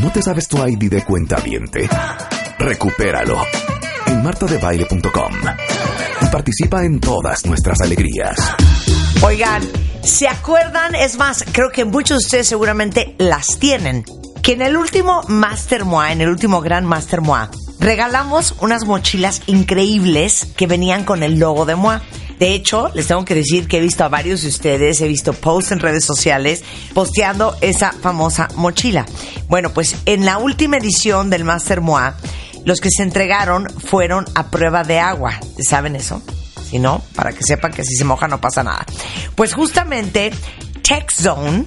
¿No te sabes tu ID de cuenta viente? Recupéralo en martadebaile.com y participa en todas nuestras alegrías. Oigan, ¿se acuerdan? Es más, creo que muchos de ustedes seguramente las tienen. Que en el último Master Moa, en el último Gran Master Moa, regalamos unas mochilas increíbles que venían con el logo de Moa. De hecho, les tengo que decir que he visto a varios de ustedes, he visto posts en redes sociales posteando esa famosa mochila. Bueno, pues en la última edición del Master Moa, los que se entregaron fueron a prueba de agua. ¿Saben eso? Si no, para que sepan que si se moja no pasa nada. Pues justamente TechZone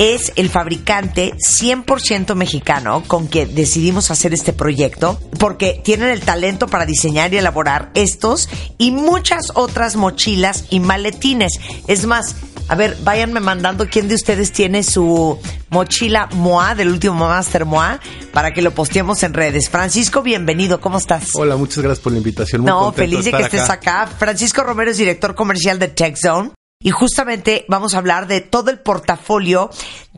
es el fabricante 100% mexicano con que decidimos hacer este proyecto porque tienen el talento para diseñar y elaborar estos y muchas otras mochilas y maletines. Es más, a ver, váyanme mandando quién de ustedes tiene su mochila MOA del último Master MOA para que lo posteemos en redes. Francisco, bienvenido, ¿cómo estás? Hola, muchas gracias por la invitación. Muy no, feliz de que estés acá. Francisco Romero es director comercial de TechZone. Y justamente vamos a hablar de todo el portafolio,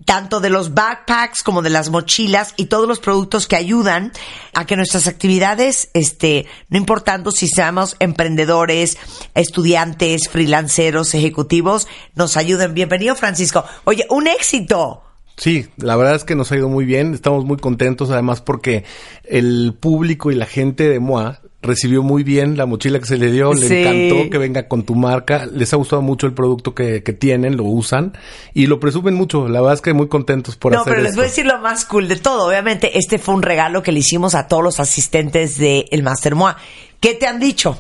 tanto de los backpacks como de las mochilas y todos los productos que ayudan a que nuestras actividades, este, no importando si seamos emprendedores, estudiantes, freelanceros, ejecutivos, nos ayuden. Bienvenido, Francisco. Oye, un éxito. Sí, la verdad es que nos ha ido muy bien, estamos muy contentos además porque el público y la gente de MOA recibió muy bien la mochila que se le dio, le encantó que venga con tu marca, les ha gustado mucho el producto que, que, tienen, lo usan y lo presumen mucho, la verdad es que muy contentos por hacer No, pero les voy a decir lo más cool de todo, obviamente este fue un regalo que le hicimos a todos los asistentes del el Master MOA. ¿Qué te han dicho?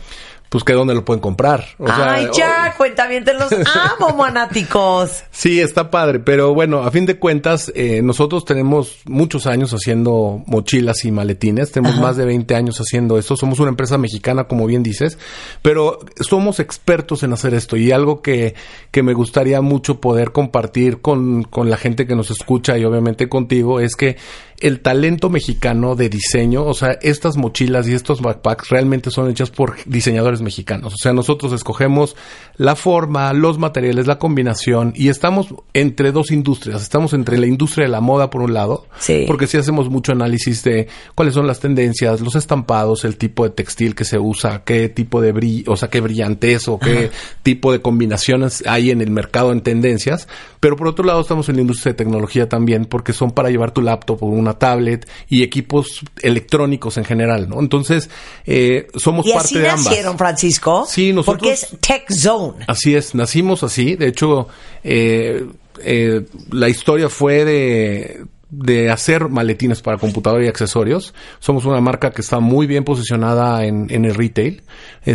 Pues que dónde lo pueden comprar. Ay, ya, cuenta bien, te los amo, monáticos. Sí, está padre, pero bueno, a fin de cuentas, eh, nosotros tenemos muchos años haciendo mochilas y maletines, tenemos más de 20 años haciendo esto, somos una empresa mexicana, como bien dices, pero somos expertos en hacer esto y algo que, que me gustaría mucho poder compartir con, con la gente que nos escucha y obviamente contigo es que el talento mexicano de diseño, o sea, estas mochilas y estos backpacks realmente son hechas por diseñadores mexicanos. O sea, nosotros escogemos la forma, los materiales, la combinación y estamos entre dos industrias. Estamos entre la industria de la moda por un lado, porque sí hacemos mucho análisis de cuáles son las tendencias, los estampados, el tipo de textil que se usa, qué tipo de brillo, o sea, qué brillantez o qué tipo de combinaciones hay en el mercado en tendencias. Pero por otro lado estamos en la industria de tecnología también, porque son para llevar tu laptop o una tablet y equipos electrónicos en general, ¿no? Entonces, eh, somos parte de ambas. nacieron, Francisco? Sí, nosotros... Porque es Tech Zone. Así es, nacimos así. De hecho, eh, eh, la historia fue de de hacer maletines para computadora y accesorios. Somos una marca que está muy bien posicionada en, en el retail.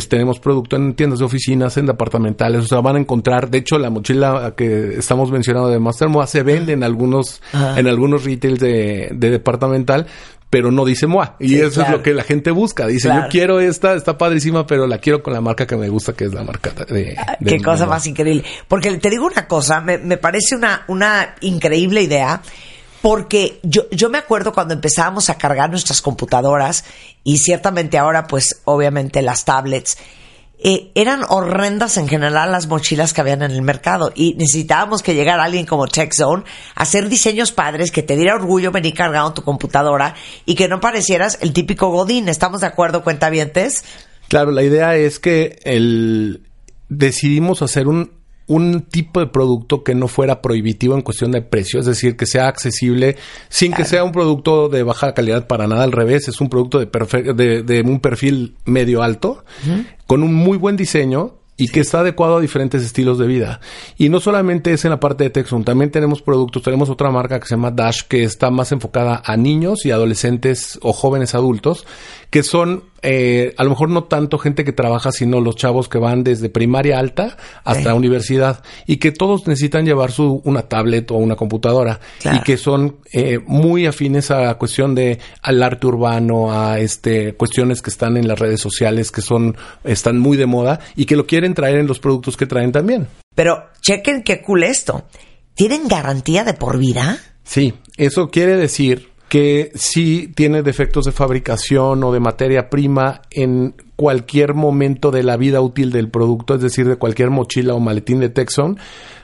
tenemos producto en tiendas de oficinas, en departamentales. O sea, van a encontrar, de hecho, la mochila que estamos mencionando de Mastermoa se vende en algunos, en algunos retails de, de departamental, pero no dice MOA. Y eso es lo que la gente busca. Dice, yo quiero esta, está padrísima, pero la quiero con la marca que me gusta, que es la marca de... Ah, qué cosa más increíble. Porque te digo una cosa, me, me parece una, una increíble idea porque yo, yo me acuerdo cuando empezábamos a cargar nuestras computadoras y ciertamente ahora pues obviamente las tablets, eh, eran horrendas en general las mochilas que habían en el mercado y necesitábamos que llegara alguien como TechZone a hacer diseños padres que te diera orgullo venir cargando tu computadora y que no parecieras el típico Godín. ¿Estamos de acuerdo, cuentavientes? Claro, la idea es que el, decidimos hacer un un tipo de producto que no fuera prohibitivo en cuestión de precio, es decir, que sea accesible sin que sea un producto de baja calidad para nada, al revés, es un producto de, de, un perfil medio alto, con un muy buen diseño y que está adecuado a diferentes estilos de vida. Y no solamente es en la parte de Texon, también tenemos productos, tenemos otra marca que se llama Dash que está más enfocada a niños y adolescentes o jóvenes adultos, que son eh, a lo mejor no tanto gente que trabaja, sino los chavos que van desde primaria alta hasta universidad y que todos necesitan llevar su una tablet o una computadora y que son eh, muy afines a la cuestión de al arte urbano, a este cuestiones que están en las redes sociales que son están muy de moda y que lo quieren traer en los productos que traen también. Pero chequen qué cool esto. ¿Tienen garantía de por vida? Sí, eso quiere decir que sí tiene defectos de fabricación o de materia prima en cualquier momento de la vida útil del producto, es decir, de cualquier mochila o maletín de Texon,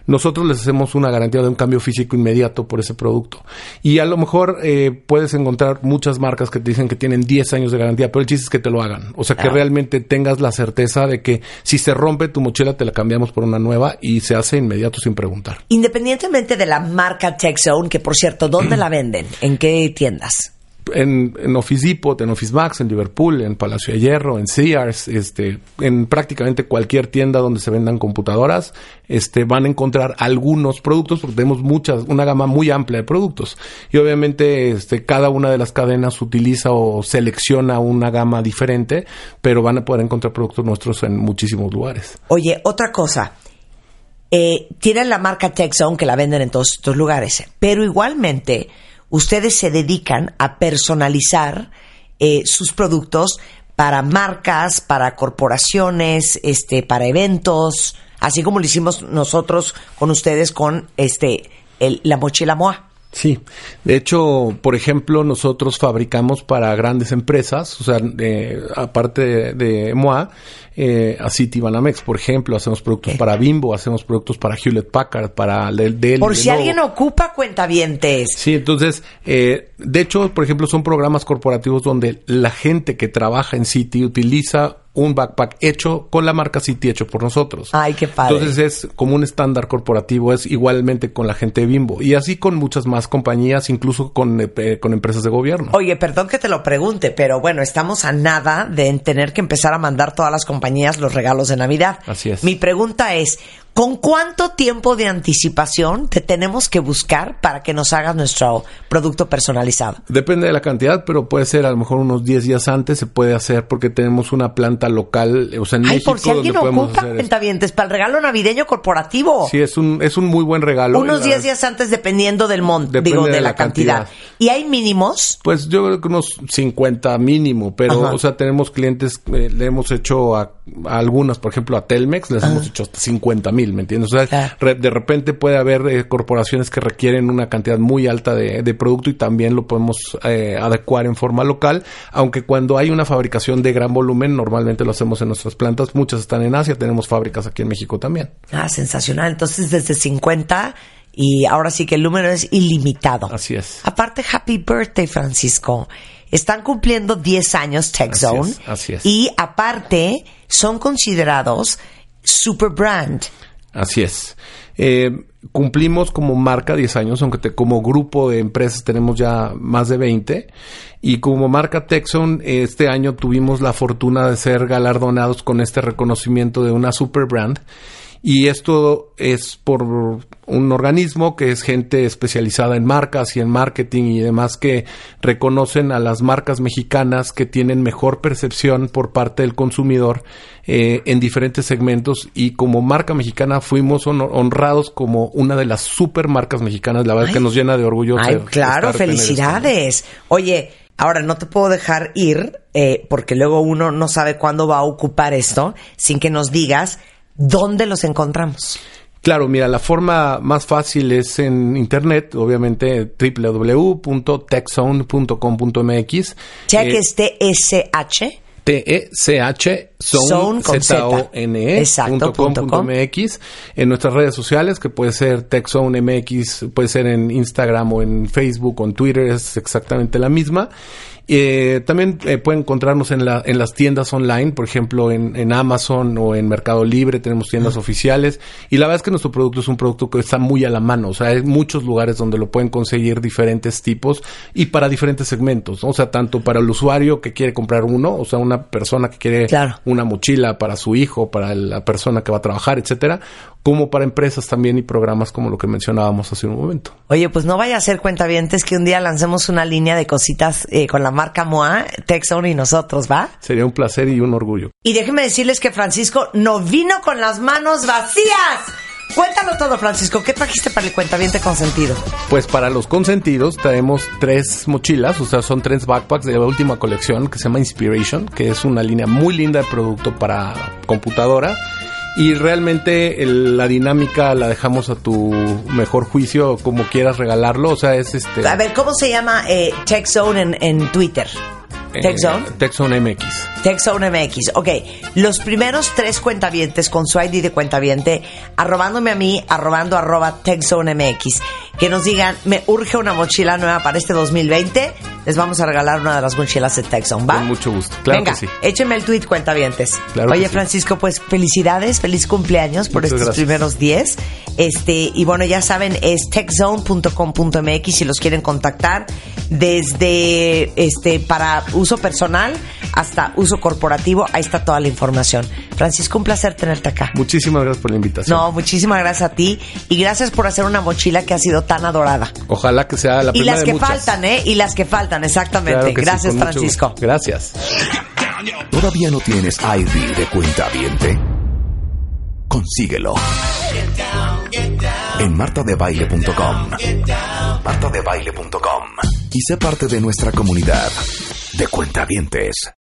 nosotros les hacemos una garantía de un cambio físico inmediato por ese producto. Y a lo mejor eh, puedes encontrar muchas marcas que te dicen que tienen 10 años de garantía, pero el chiste es que te lo hagan. O sea, que realmente tengas la certeza de que si se rompe tu mochila te la cambiamos por una nueva y se hace inmediato sin preguntar. Independientemente de la marca TechZone, que por cierto, ¿dónde la venden? ¿En qué tiendas? En, en Office Depot, en Office Max, en Liverpool, en Palacio de Hierro, en Sears, este, en prácticamente cualquier tienda donde se vendan computadoras, este, van a encontrar algunos productos porque tenemos muchas, una gama muy amplia de productos. Y obviamente, este, cada una de las cadenas utiliza o selecciona una gama diferente, pero van a poder encontrar productos nuestros en muchísimos lugares. Oye, otra cosa. Eh, tienen la marca TechZone que la venden en todos estos lugares, pero igualmente ustedes se dedican a personalizar eh, sus productos para marcas, para corporaciones, este, para eventos, así como lo hicimos nosotros con ustedes con este la mochila Moa. Sí, de hecho, por ejemplo, nosotros fabricamos para grandes empresas, o sea, aparte de, MOA, eh, a City Banamex, por ejemplo, hacemos productos para Bimbo, hacemos productos para Hewlett Packard, para Dell. Por si alguien ocupa cuentavientes. Sí, entonces, eh, de hecho, por ejemplo, son programas corporativos donde la gente que trabaja en City utiliza un backpack hecho con la marca City hecho por nosotros. Ay, qué padre. Entonces es como un estándar corporativo, es igualmente con la gente de Bimbo y así con muchas más compañías, incluso con, eh, con empresas de gobierno. Oye, perdón que te lo pregunte, pero bueno, estamos a nada de tener que empezar a mandar todas las compañías los regalos de Navidad. Así es. Mi pregunta es, ¿Con cuánto tiempo de anticipación te tenemos que buscar para que nos hagas nuestro producto personalizado? Depende de la cantidad, pero puede ser a lo mejor unos 10 días antes se puede hacer porque tenemos una planta local, o sea, en Ay, México por si alguien ocupa pentavientes para el regalo navideño corporativo. Sí, es un es un muy buen regalo. Unos 10 días antes dependiendo del monto, digo, de, la, cantidad. ¿Y hay mínimos? Pues yo creo que unos 50 mínimo, pero o sea, tenemos clientes eh, le hemos hecho a, algunas, por ejemplo, a Telmex les hemos hecho hasta 50 mil ¿me entiendes? O sea, de repente puede haber eh, corporaciones que requieren una cantidad muy alta de, producto y también lo podemos eh, adecuar en forma local, aunque cuando hay una fabricación de gran volumen, normalmente lo hacemos en nuestras plantas, muchas están en Asia, tenemos fábricas aquí en México también. Ah, sensacional. Entonces, desde 50 y ahora sí que el número es ilimitado. Así es. Aparte, happy birthday, Francisco. Están cumpliendo 10 años TechZone. Así es, así es. Y aparte, son considerados super brand. Así es. Eh, cumplimos como marca 10 años, aunque como grupo de empresas tenemos ya más de 20. Y como marca Texon, este año tuvimos la fortuna de ser galardonados con este reconocimiento de una super brand. Y esto es por un organismo que es gente especializada en marcas y en marketing y demás que reconocen a las marcas mexicanas que tienen mejor percepción por parte del consumidor eh, en diferentes segmentos y como marca mexicana fuimos honrados como una de las super marcas mexicanas, la verdad que nos llena de orgullo. Ay, claro, felicidades. Oye, ahora no te puedo dejar ir eh, porque luego uno no sabe cuándo va a ocupar esto sin que nos digas ¿dónde los encontramos? Claro, mira, la forma más fácil es en internet, obviamente www.techzone.com.mx. Check eh, es T-S-H. T-E-C-H, zone, Z-O-N-E, .com.mx. En nuestras redes sociales, que puede ser TechZone MX, puede ser en Instagram o en Facebook o en Twitter, es exactamente la misma. Eh, también eh, pueden encontrarnos en, la, en las tiendas online, por ejemplo, en, en Amazon o en Mercado Libre, tenemos tiendas oficiales. Y la verdad es que nuestro producto es un producto que está muy a la mano. O sea, hay muchos lugares donde lo pueden conseguir diferentes tipos y para diferentes segmentos. O sea, tanto para el usuario que quiere comprar uno, o sea, una persona que quiere una mochila para su hijo, para la persona que va a trabajar, etcétera, como para empresas también y programas como lo que mencionábamos hace un momento. Oye, pues no vaya a ser cuentavientes que un día lancemos una línea de cositas eh, con la marca MOA, Texon y nosotros, ¿va? Sería un placer y un orgullo. Y déjenme decirles que Francisco no vino con las manos vacías. Cuéntalo todo, Francisco. ¿Qué trajiste para el cuentaviente consentido? Pues para los consentidos traemos tres mochilas, o sea, son tres backpacks de la última colección que se llama Inspiration, que es una línea muy linda de producto para computadora y realmente la dinámica la dejamos a tu mejor juicio, como quieras regalarlo. O sea, es este. A ver, ¿cómo se llama eh, Zone en, en Twitter? Eh. TechZone MX. TechZone MX. Ok, los primeros tres cuentavientes con su ID de cuentaviente, arrobándome a mí, arrobando arroba TechZone MX, que nos digan, me urge una mochila nueva para este 2020, les vamos a regalar una de las mochilas de TechZone, ¿va? Con mucho gusto. Claro Venga, que sí. échenme el tweet cuentavientes. Claro Oye, sí. Francisco, pues felicidades, feliz cumpleaños por Muchas estos gracias. primeros 10. Este, y bueno, ya saben, es techzone.com.mx si los quieren contactar desde este para uso personal hasta uso corporativo, ahí está toda la información. Francisco, un placer tenerte acá. Muchísimas gracias por la invitación. No, muchísimas gracias a ti y gracias por hacer una mochila que ha sido tan adorada. Ojalá que sea la Y primera las de que muchas. faltan, ¿eh? Y las que faltan, exactamente. Claro que sí, gracias, mucho Francisco. Gracias. ¿Todavía no tienes ID de cuenta viente? Consíguelo. En martadebaile.com. martadebaile.com. Y sé parte de nuestra comunidad de cuentavientes.